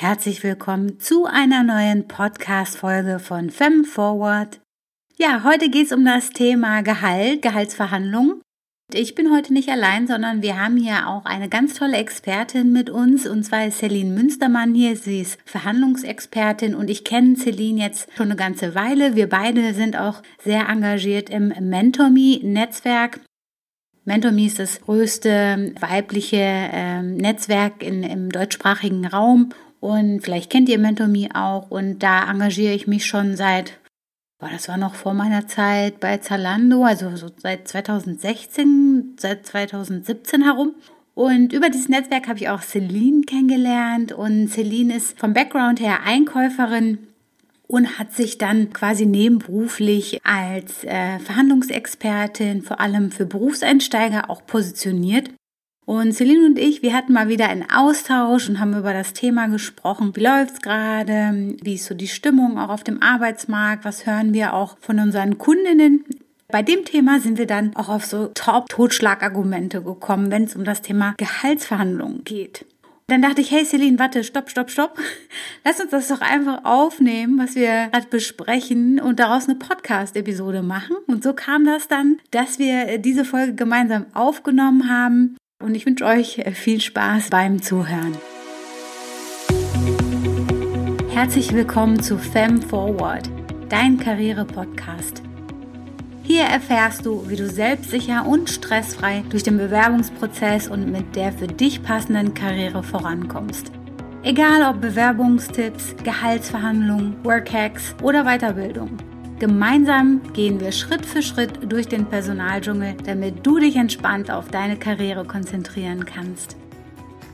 Herzlich willkommen zu einer neuen Podcast-Folge von Fem Forward. Ja, heute geht es um das Thema Gehalt, Gehaltsverhandlungen. Ich bin heute nicht allein, sondern wir haben hier auch eine ganz tolle Expertin mit uns, und zwar ist Celine Münstermann hier. Sie ist Verhandlungsexpertin und ich kenne Celine jetzt schon eine ganze Weile. Wir beide sind auch sehr engagiert im MentorMe-Netzwerk. MentorMe ist das größte weibliche äh, Netzwerk in, im deutschsprachigen Raum und vielleicht kennt ihr MentorMe auch. Und da engagiere ich mich schon seit, boah, das war noch vor meiner Zeit bei Zalando, also so seit 2016, seit 2017 herum. Und über dieses Netzwerk habe ich auch Celine kennengelernt. Und Celine ist vom Background her Einkäuferin und hat sich dann quasi nebenberuflich als äh, Verhandlungsexpertin vor allem für Berufseinsteiger auch positioniert. Und Celine und ich, wir hatten mal wieder einen Austausch und haben über das Thema gesprochen. Wie läuft's gerade? Wie ist so die Stimmung auch auf dem Arbeitsmarkt? Was hören wir auch von unseren Kundinnen? Bei dem Thema sind wir dann auch auf so Top-Totschlagargumente gekommen, wenn es um das Thema Gehaltsverhandlungen geht. Dann dachte ich, hey Celine, warte, stopp, stopp, stopp. Lass uns das doch einfach aufnehmen, was wir gerade besprechen und daraus eine Podcast-Episode machen. Und so kam das dann, dass wir diese Folge gemeinsam aufgenommen haben und ich wünsche euch äh, viel Spaß beim Zuhören. Herzlich willkommen zu Fem Forward, dein Karriere-Podcast. Hier erfährst du, wie du selbstsicher und stressfrei durch den Bewerbungsprozess und mit der für dich passenden Karriere vorankommst. Egal ob Bewerbungstipps, Gehaltsverhandlungen, Workhacks oder Weiterbildung. Gemeinsam gehen wir Schritt für Schritt durch den Personaldschungel, damit du dich entspannt auf deine Karriere konzentrieren kannst.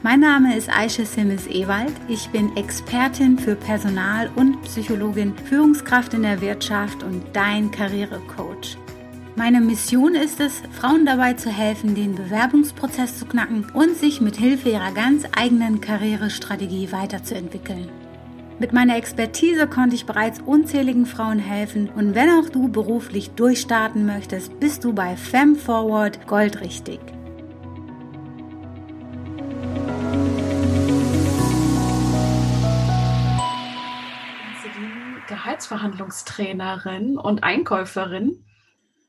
Mein Name ist Aisha Simmes Ewald. Ich bin Expertin für Personal und Psychologin, Führungskraft in der Wirtschaft und dein Karrierecoach. Meine Mission ist es, Frauen dabei zu helfen, den Bewerbungsprozess zu knacken und sich mit Hilfe ihrer ganz eigenen Karrierestrategie weiterzuentwickeln. Mit meiner Expertise konnte ich bereits unzähligen Frauen helfen und wenn auch du beruflich durchstarten möchtest, bist du bei Fem Forward goldrichtig. Gehaltsverhandlungstrainerin und Einkäuferin.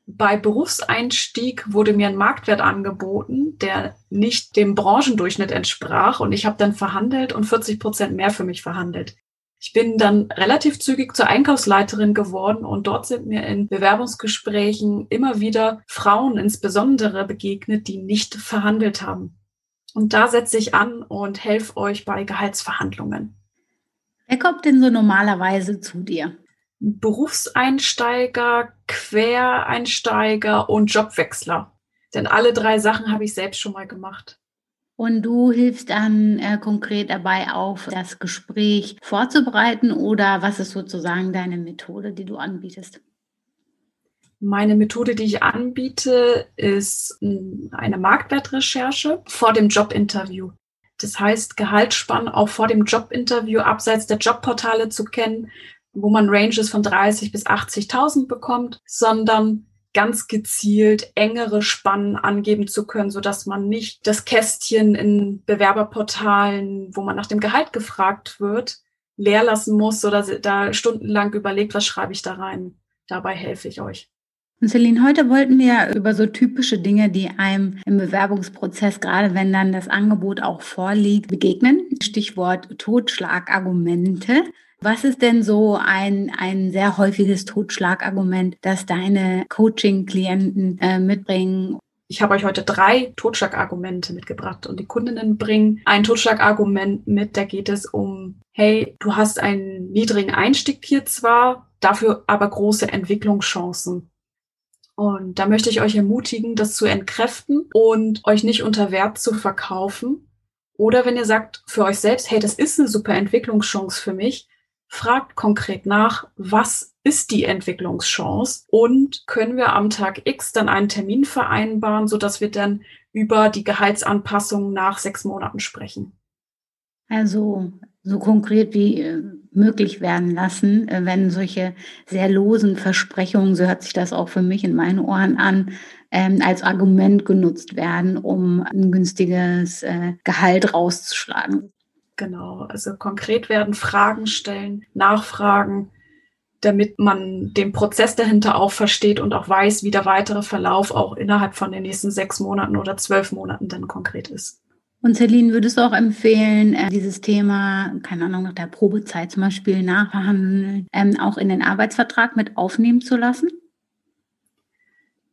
Bei Berufseinstieg wurde mir ein Marktwert angeboten, der nicht dem Branchendurchschnitt entsprach und ich habe dann verhandelt und 40 Prozent mehr für mich verhandelt. Ich bin dann relativ zügig zur Einkaufsleiterin geworden und dort sind mir in Bewerbungsgesprächen immer wieder Frauen insbesondere begegnet, die nicht verhandelt haben. Und da setze ich an und helfe euch bei Gehaltsverhandlungen. Wer kommt denn so normalerweise zu dir? Berufseinsteiger, Quereinsteiger und Jobwechsler. Denn alle drei Sachen habe ich selbst schon mal gemacht. Und du hilfst dann äh, konkret dabei auf, das Gespräch vorzubereiten oder was ist sozusagen deine Methode, die du anbietest? Meine Methode, die ich anbiete, ist hm, eine Marktwertrecherche vor dem Jobinterview. Das heißt, Gehaltsspannen auch vor dem Jobinterview abseits der Jobportale zu kennen, wo man Ranges von 30 bis 80.000 bekommt, sondern ganz gezielt engere Spannen angeben zu können, so dass man nicht das Kästchen in Bewerberportalen, wo man nach dem Gehalt gefragt wird, leer lassen muss oder da stundenlang überlegt, was schreibe ich da rein. Dabei helfe ich euch. Und Celine, heute wollten wir über so typische Dinge, die einem im Bewerbungsprozess, gerade wenn dann das Angebot auch vorliegt, begegnen. Stichwort Totschlagargumente. Was ist denn so ein, ein sehr häufiges Totschlagargument, das deine Coaching-Klienten äh, mitbringen? Ich habe euch heute drei Totschlagargumente mitgebracht und die Kundinnen bringen ein Totschlagargument mit, da geht es um, hey, du hast einen niedrigen Einstieg hier zwar, dafür aber große Entwicklungschancen. Und da möchte ich euch ermutigen, das zu entkräften und euch nicht unter Wert zu verkaufen. Oder wenn ihr sagt für euch selbst, hey, das ist eine super Entwicklungschance für mich, fragt konkret nach, was ist die Entwicklungschance und können wir am Tag X dann einen Termin vereinbaren, so dass wir dann über die Gehaltsanpassung nach sechs Monaten sprechen. Also so konkret wie äh, möglich werden lassen, äh, wenn solche sehr losen Versprechungen, so hört sich das auch für mich in meinen Ohren an, ähm, als Argument genutzt werden, um ein günstiges äh, Gehalt rauszuschlagen. Genau, also konkret werden, Fragen stellen, nachfragen, damit man den Prozess dahinter auch versteht und auch weiß, wie der weitere Verlauf auch innerhalb von den nächsten sechs Monaten oder zwölf Monaten dann konkret ist. Und Celine, würdest du auch empfehlen, äh, dieses Thema, keine Ahnung, nach der Probezeit zum Beispiel nachverhandeln, ähm, auch in den Arbeitsvertrag mit aufnehmen zu lassen?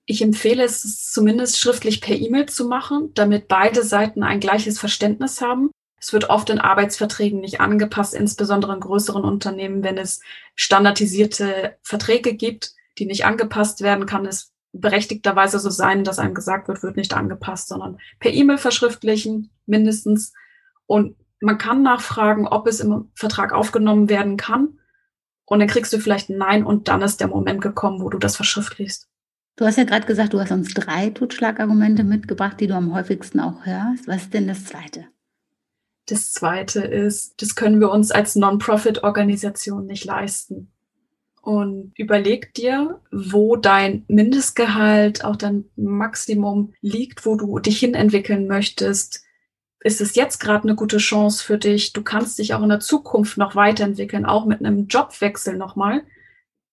Ich empfehle es zumindest schriftlich per E-Mail zu machen, damit beide Seiten ein gleiches Verständnis haben. Es wird oft in Arbeitsverträgen nicht angepasst, insbesondere in größeren Unternehmen, wenn es standardisierte Verträge gibt, die nicht angepasst werden, kann es berechtigterweise so sein, dass einem gesagt wird, wird nicht angepasst, sondern per E-Mail verschriftlichen mindestens. Und man kann nachfragen, ob es im Vertrag aufgenommen werden kann. Und dann kriegst du vielleicht ein Nein und dann ist der Moment gekommen, wo du das verschriftlichst. Du hast ja gerade gesagt, du hast uns drei Totschlagargumente mitgebracht, die du am häufigsten auch hörst. Was ist denn das zweite? Das zweite ist, das können wir uns als Non-Profit-Organisation nicht leisten. Und überleg dir, wo dein Mindestgehalt, auch dein Maximum liegt, wo du dich hinentwickeln möchtest. Ist es jetzt gerade eine gute Chance für dich? Du kannst dich auch in der Zukunft noch weiterentwickeln, auch mit einem Jobwechsel nochmal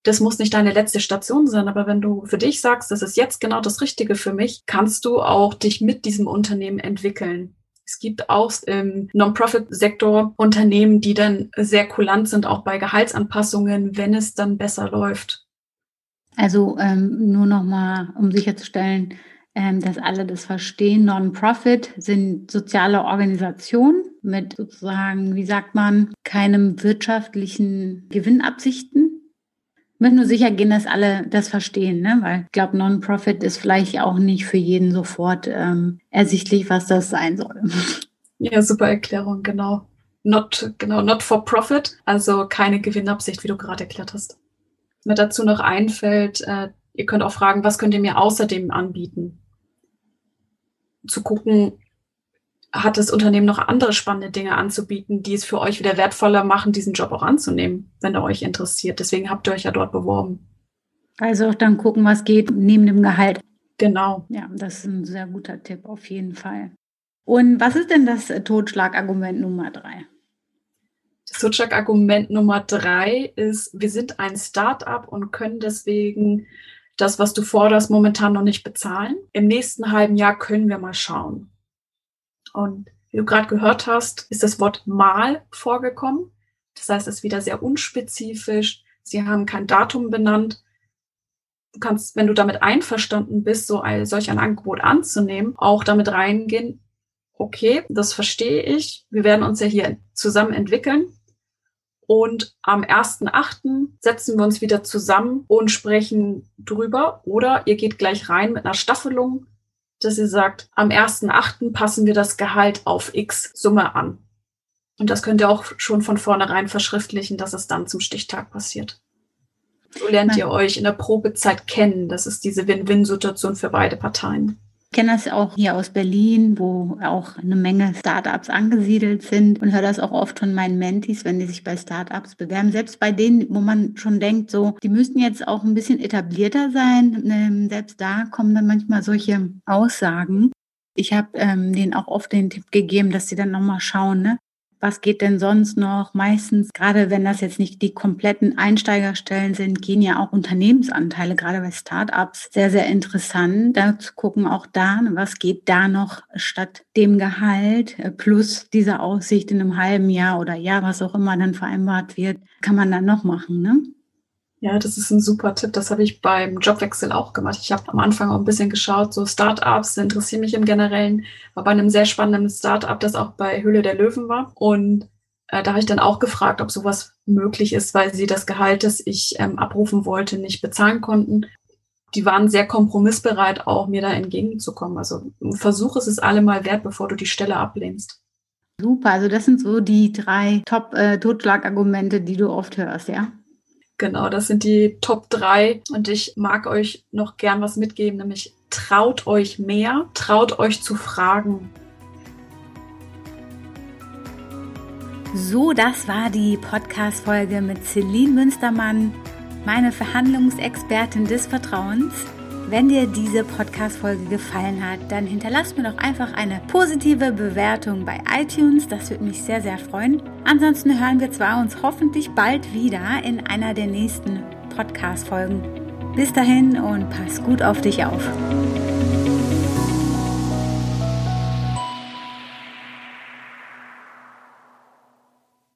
das muss nicht deine letzte Station sein, aber wenn du für dich sagst, das ist jetzt genau das Richtige für mich, kannst du auch dich mit diesem Unternehmen entwickeln. Gibt auch im Non-Profit-Sektor Unternehmen, die dann sehr kulant sind, auch bei Gehaltsanpassungen, wenn es dann besser läuft. Also ähm, nur nochmal, um sicherzustellen, ähm, dass alle das verstehen. Non-Profit sind soziale Organisationen mit sozusagen, wie sagt man, keinem wirtschaftlichen Gewinnabsichten möchte nur sicher gehen, dass alle das verstehen, ne? weil ich glaube, Non-Profit ist vielleicht auch nicht für jeden sofort ähm, ersichtlich, was das sein soll. Ja, super Erklärung, genau. Not, genau, not for profit, also keine Gewinnabsicht, wie du gerade erklärt hast. Mir dazu noch einfällt, äh, ihr könnt auch fragen, was könnt ihr mir außerdem anbieten? Zu gucken, hat das Unternehmen noch andere spannende Dinge anzubieten, die es für euch wieder wertvoller machen, diesen Job auch anzunehmen, wenn er euch interessiert. Deswegen habt ihr euch ja dort beworben. Also auch dann gucken, was geht neben dem Gehalt. Genau. Ja, das ist ein sehr guter Tipp auf jeden Fall. Und was ist denn das Totschlagargument Nummer drei? Das Totschlagargument Nummer drei ist, wir sind ein Start-up und können deswegen das, was du forderst, momentan noch nicht bezahlen. Im nächsten halben Jahr können wir mal schauen. Und wie du gerade gehört hast, ist das Wort mal vorgekommen. Das heißt, es ist wieder sehr unspezifisch. Sie haben kein Datum benannt. Du kannst, wenn du damit einverstanden bist, so ein, solch ein Angebot anzunehmen, auch damit reingehen, okay, das verstehe ich. Wir werden uns ja hier zusammen entwickeln. Und am 1.8. setzen wir uns wieder zusammen und sprechen drüber. Oder ihr geht gleich rein mit einer Staffelung dass ihr sagt, am 1.8. passen wir das Gehalt auf X Summe an. Und das könnt ihr auch schon von vornherein verschriftlichen, dass es dann zum Stichtag passiert. So lernt ihr euch in der Probezeit kennen. Das ist diese Win-Win-Situation für beide Parteien. Ich kenne das auch hier aus Berlin, wo auch eine Menge Startups angesiedelt sind und höre das auch oft von meinen Mentis, wenn die sich bei Startups bewerben. Selbst bei denen, wo man schon denkt, so, die müssten jetzt auch ein bisschen etablierter sein. Ähm, selbst da kommen dann manchmal solche Aussagen. Ich habe ähm, denen auch oft den Tipp gegeben, dass sie dann nochmal schauen, ne? Was geht denn sonst noch? Meistens, gerade wenn das jetzt nicht die kompletten Einsteigerstellen sind, gehen ja auch Unternehmensanteile, gerade bei Startups, sehr, sehr interessant. Da zu gucken, auch da, was geht da noch statt dem Gehalt äh, plus dieser Aussicht in einem halben Jahr oder Jahr, was auch immer dann vereinbart wird, kann man dann noch machen, ne? Ja, das ist ein super Tipp. Das habe ich beim Jobwechsel auch gemacht. Ich habe am Anfang auch ein bisschen geschaut, so Startups interessieren mich im Generellen. War bei einem sehr spannenden Startup, das auch bei Höhle der Löwen war. Und äh, da habe ich dann auch gefragt, ob sowas möglich ist, weil sie das Gehalt, das ich ähm, abrufen wollte, nicht bezahlen konnten. Die waren sehr kompromissbereit, auch mir da entgegenzukommen. Also versuch es es allemal wert, bevor du die Stelle ablehnst. Super, also das sind so die drei Top-Totschlagargumente, äh, die du oft hörst, ja? Genau, das sind die Top 3. Und ich mag euch noch gern was mitgeben, nämlich traut euch mehr, traut euch zu fragen. So, das war die Podcast-Folge mit Celine Münstermann, meine Verhandlungsexpertin des Vertrauens. Wenn dir diese Podcast Podcast-Folge gefallen hat, dann hinterlasst mir doch einfach eine positive Bewertung bei iTunes. Das würde mich sehr, sehr freuen. Ansonsten hören wir zwar uns hoffentlich bald wieder in einer der nächsten Podcast-Folgen. Bis dahin und pass gut auf dich auf.